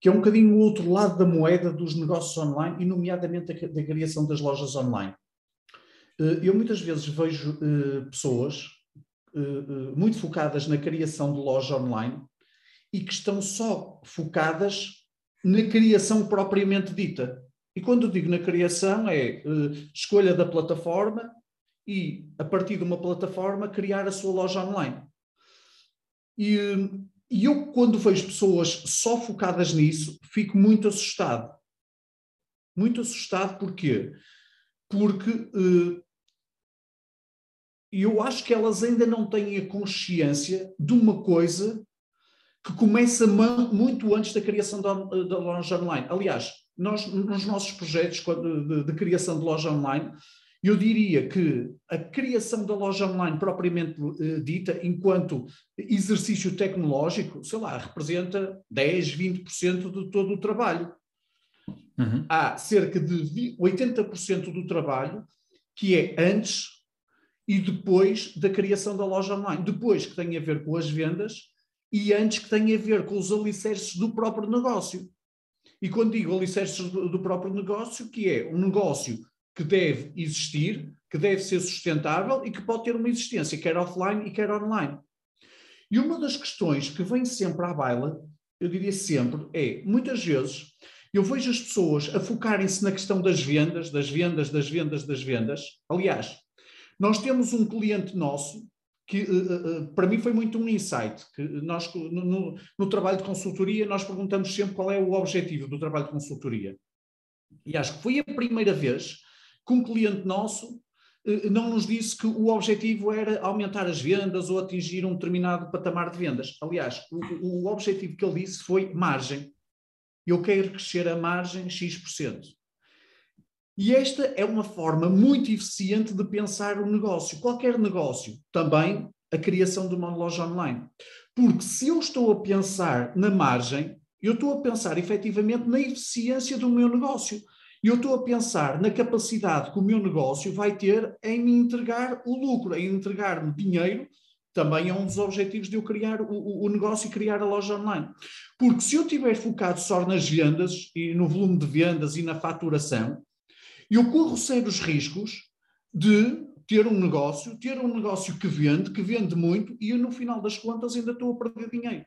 que é um bocadinho o outro lado da moeda dos negócios online, e nomeadamente da, criação das lojas online. Eh, eu muitas vezes vejo eh, pessoas eh, muito focadas na criação de loja online e que estão só focadas na criação propriamente dita. E quando digo na criação é escolha da plataforma e, a partir de uma plataforma, criar a sua loja online. E e eu, quando vejo pessoas só focadas nisso, fico muito assustado. Muito assustado porquê? Porque uh, eu acho que elas ainda não têm a consciência de uma coisa que começa muito antes da criação da, loja online. Aliás, nós, nos nossos projetos de, de, de criação de loja online, eu diria que a criação da loja online propriamente uh, dita, enquanto exercício tecnológico, sei lá, representa 10, 20% de todo o trabalho. Uhum. Há cerca de 80% do trabalho que é antes e depois da criação da loja online. Depois que tem a ver com as vendas e antes que tem a ver com os alicerces do próprio negócio. E quando digo alicerces do, do próprio negócio, que é um negócio que deve existir, que deve ser sustentável e que pode ter uma existência, quer offline e quer online. E uma das questões que vem sempre à baila, eu diria sempre, é, muitas vezes, eu vejo as pessoas a focarem-se na questão das vendas, das vendas, das vendas, das vendas. Aliás, nós temos um cliente nosso que uh, uh, para mim foi muito um insight, que nós no, no, no, trabalho de consultoria nós perguntamos sempre qual é o objetivo do trabalho de consultoria. E acho que foi a primeira vez que um cliente nosso eh, não nos disse que o objetivo era aumentar as vendas ou atingir um determinado patamar de vendas. Aliás, o, o objetivo que ele disse foi margem. Eu quero crescer a margem X%. E esta é uma forma muito eficiente de pensar o negócio. Qualquer negócio, também a criação de uma loja online. Porque se eu estou a pensar na margem, eu estou a pensar efetivamente na eficiência do meu negócio. Eu estou a pensar na capacidade que o meu negócio vai ter em me entregar o lucro, em entregar-me dinheiro. Também é um dos objetivos de eu criar o, o, negócio e criar a loja online. Porque se eu estiver focado só nas vendas e no volume de vendas e na faturação, eu corro sérios riscos de ter um negócio, ter um negócio que vende, que vende muito, e eu, no final das contas ainda estou a perder dinheiro.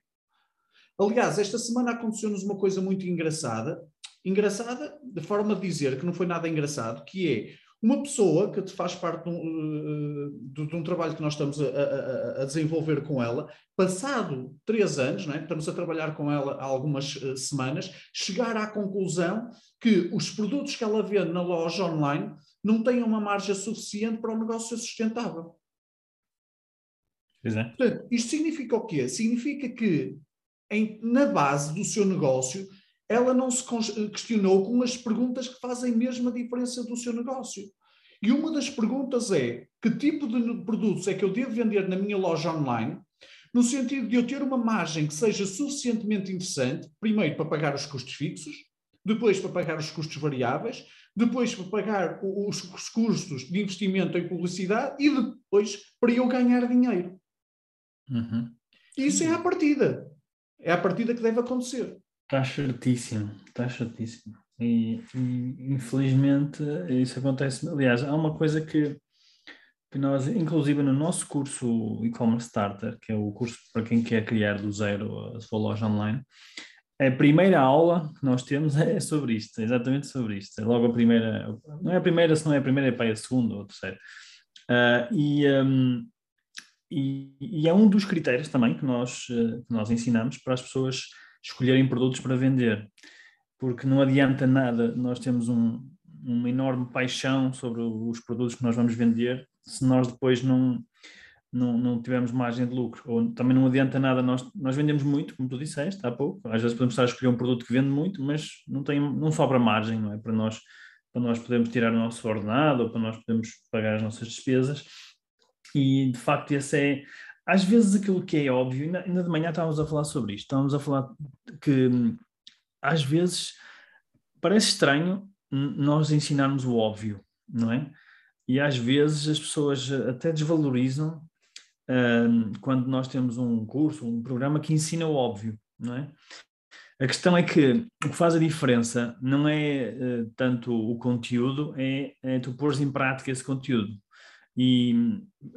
Aliás, esta semana aconteceu-nos uma coisa muito engraçada, engraçada, de forma de dizer que não foi nada engraçado, que é uma pessoa que te faz parte de um, eh, de um trabalho que nós estamos a, a, a, desenvolver com ela, passado três anos, é? estamos a trabalhar com ela há algumas uh, semanas, chegar à conclusão que os produtos que ela vende na loja online não têm uma margem suficiente para o negócio ser sustentável. Exato. Portanto, isto significa o quê? Significa que em, na base do seu negócio ela não se questionou com as perguntas que fazem mesmo a diferença do seu negócio. E uma das perguntas é: que tipo de produtos é que eu devo vender na minha loja online? No sentido de eu ter uma margem que seja suficientemente interessante, primeiro para pagar os custos fixos, depois para pagar os custos variáveis, depois para pagar os, custos de investimento em publicidade e depois para eu ganhar dinheiro. Uhum. Isso é a partida. É a partida que deve acontecer. Está certíssimo, está certíssimo. E, e, infelizmente isso acontece. Aliás, há uma coisa que, que nós, inclusive no nosso curso e-commerce starter, que é o curso para quem quer criar do zero a sua loja online, a primeira aula que nós temos é sobre isto, é exatamente sobre isto. É logo a primeira, não é a primeira, se não é a primeira, é para a segunda ou a terceira. Uh, e, um, e, e, é um dos critérios também que nós, uh, que nós ensinamos para as pessoas escolherem produtos para vender. Porque não adianta nada nós temos um, uma enorme paixão sobre os produtos que nós vamos vender se nós depois não, não, não tivermos margem de lucro, ou também não adianta nada, nós, nós vendemos muito, como tu disseste há pouco, às vezes podemos estar a escolher um produto que vende muito, mas não, tem, não sobra margem, não é? Para nós, para nós podermos tirar o nosso ordenado, ou para nós podermos pagar as nossas despesas, e de facto esse é, às vezes aquilo que é óbvio, ainda, ainda de manhã estávamos a falar sobre isto, estávamos a falar que às vezes parece estranho nós ensinarmos o óbvio, não é? E às vezes as pessoas até desvalorizam quando nós temos um curso, um programa que ensina o óbvio, não é? A questão é que o que faz a diferença não é uh, tanto o conteúdo, é, é tu pôres em prática esse conteúdo. E,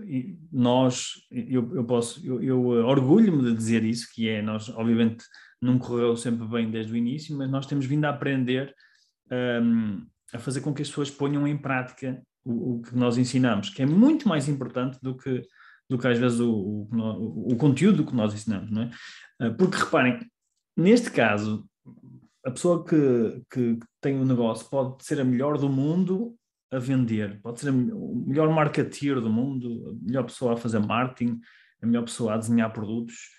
e nós, eu, eu posso, eu, eu orgulho-me de dizer isso, que é, nós obviamente não correu sempre bem desde o início, mas nós temos vindo a aprender um, a fazer com que as pessoas ponham em prática o, o, que nós ensinamos, que é muito mais importante do que do que às vezes o, o, o conteúdo que nós ensinamos, não é? Ah, porque reparem, neste caso, a pessoa que, que tem um negócio pode ser a melhor do mundo a vender, pode ser o melhor marketeer do mundo, a melhor pessoa a fazer marketing, a melhor pessoa a desenhar produtos,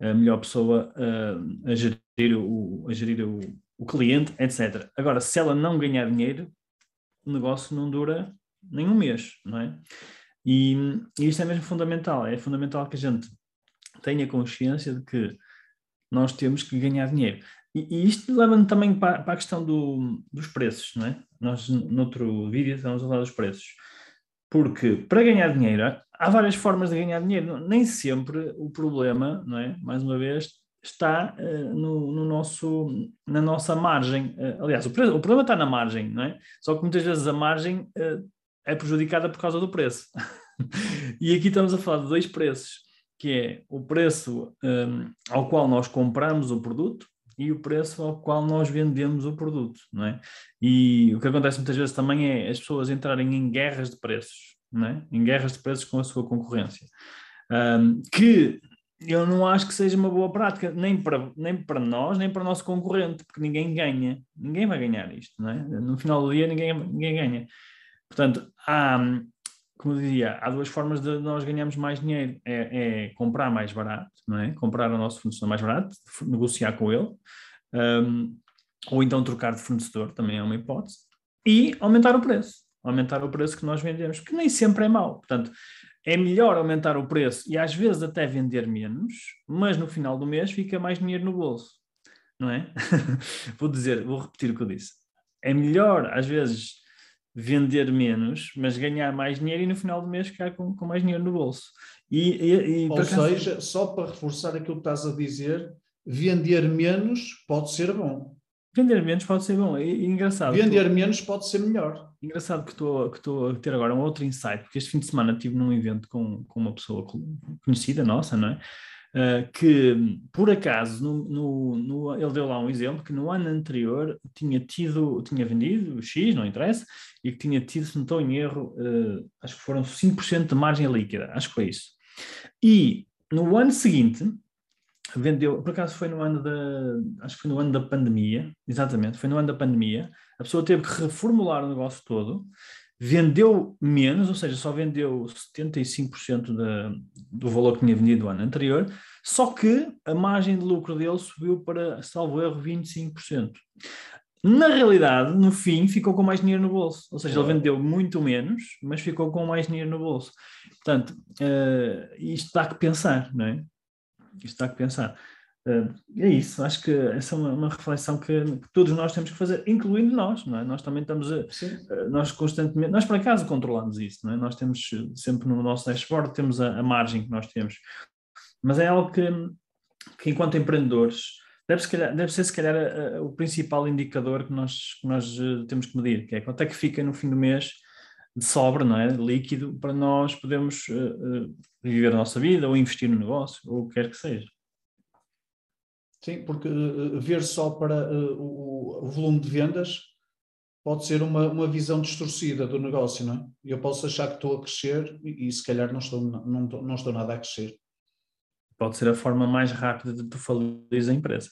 a melhor pessoa a, a gerir, o, a gerir o, o cliente, etc. Agora, se ela não ganhar dinheiro, o negócio não dura nem um mês, não é? E, e isto é mesmo fundamental, é fundamental que a gente tenha consciência de que nós temos que ganhar dinheiro. E, e isto leva-me também para, para a questão do, dos preços, não é? Nós, no outro vídeo, estamos a falar dos preços. Porque para ganhar dinheiro, há várias formas de ganhar dinheiro. Nem sempre o problema, não é? Mais uma vez, está uh, no, no, nosso, na nossa margem. Uh, aliás, o, preço, o, problema está na margem, não é? Só que muitas vezes a margem uh, é prejudicada por causa do preço. e aqui estamos a falar de dois preços, que é o preço um, ao qual nós compramos o produto e o preço ao qual nós vendemos o produto, não é? E o que acontece muitas vezes também é as pessoas entrarem em guerras de preços, não é? Em guerras de preços com a sua concorrência. Um, que eu não acho que seja uma boa prática, nem para, nem para nós, nem para o nosso concorrente, porque ninguém ganha, ninguém vai ganhar isto, não é? No final do dia ninguém, ninguém ganha. Portanto, há, como eu dizia, há duas formas de nós ganharmos mais dinheiro. É, é comprar mais barato, não é? Comprar o nosso fornecedor mais barato, negociar com ele, um, ou então trocar de fornecedor, também é uma hipótese, e aumentar o preço. Aumentar o preço que nós vendemos, que nem sempre é mau. Portanto, é melhor aumentar o preço e às vezes até vender menos, mas no final do mês fica mais dinheiro no bolso, não é? vou dizer, vou repetir o que eu disse. É melhor, às vezes, vender menos, mas ganhar mais dinheiro e no final do mês ficar com, com mais dinheiro no bolso. E, e, e Ou seja, só para reforçar aquilo que estás a dizer, vender menos pode ser bom. Vender menos pode ser bom. E, engraçado. Vender tu, menos pode ser melhor. Engraçado que estou, que estou a ter agora um outro insight, porque este fim de semana estive num evento com, com uma pessoa conhecida nossa, não é? Uh, que por acaso no, no, no, ele deu lá um exemplo que no ano anterior tinha tido, tinha vendido X, não interessa, e que tinha tido, se não estou em erro, uh, acho que foram 5% de margem líquida, acho que foi isso. E no ano seguinte vendeu, por acaso foi no ano da, acho que foi no ano da pandemia, exatamente, foi no ano da pandemia, a pessoa teve que reformular o negócio todo, vendeu menos, ou seja, só vendeu 75% da, do valor que tinha vendido no ano anterior, só que a margem de lucro dele subiu para, salvo erro, 25%. Na realidade, no fim, ficou com mais dinheiro no bolso. Ou seja, ele vendeu muito menos, mas ficou com mais dinheiro no bolso. Portanto, uh, isto dá que pensar, não é? Isto dá que pensar. Uh, é isso, acho que essa é uma, reflexão que, que, todos nós temos que fazer, incluindo nós, não é? Nós também estamos a, uh, nós constantemente, nós por acaso controlamos isso, não é? Nós temos sempre no nosso dashboard, temos a, a margem que nós temos, mas é algo que, que enquanto empreendedores, deve, se calhar, deve ser se calhar a, a, o principal indicador que nós, que nós uh, temos que medir, que é quanto é que fica no fim do mês de sobra, não é? Líquido, para nós podermos viver a nossa vida ou investir no negócio, ou o que quer que seja. Sim, porque uh, ver só para uh, o, volume de vendas pode ser uma, uma visão distorcida do negócio, não é? Eu posso achar que estou a crescer e, e se calhar não estou, não, não estou nada a crescer. Pode ser a forma mais rápida de tu faleres a empresa.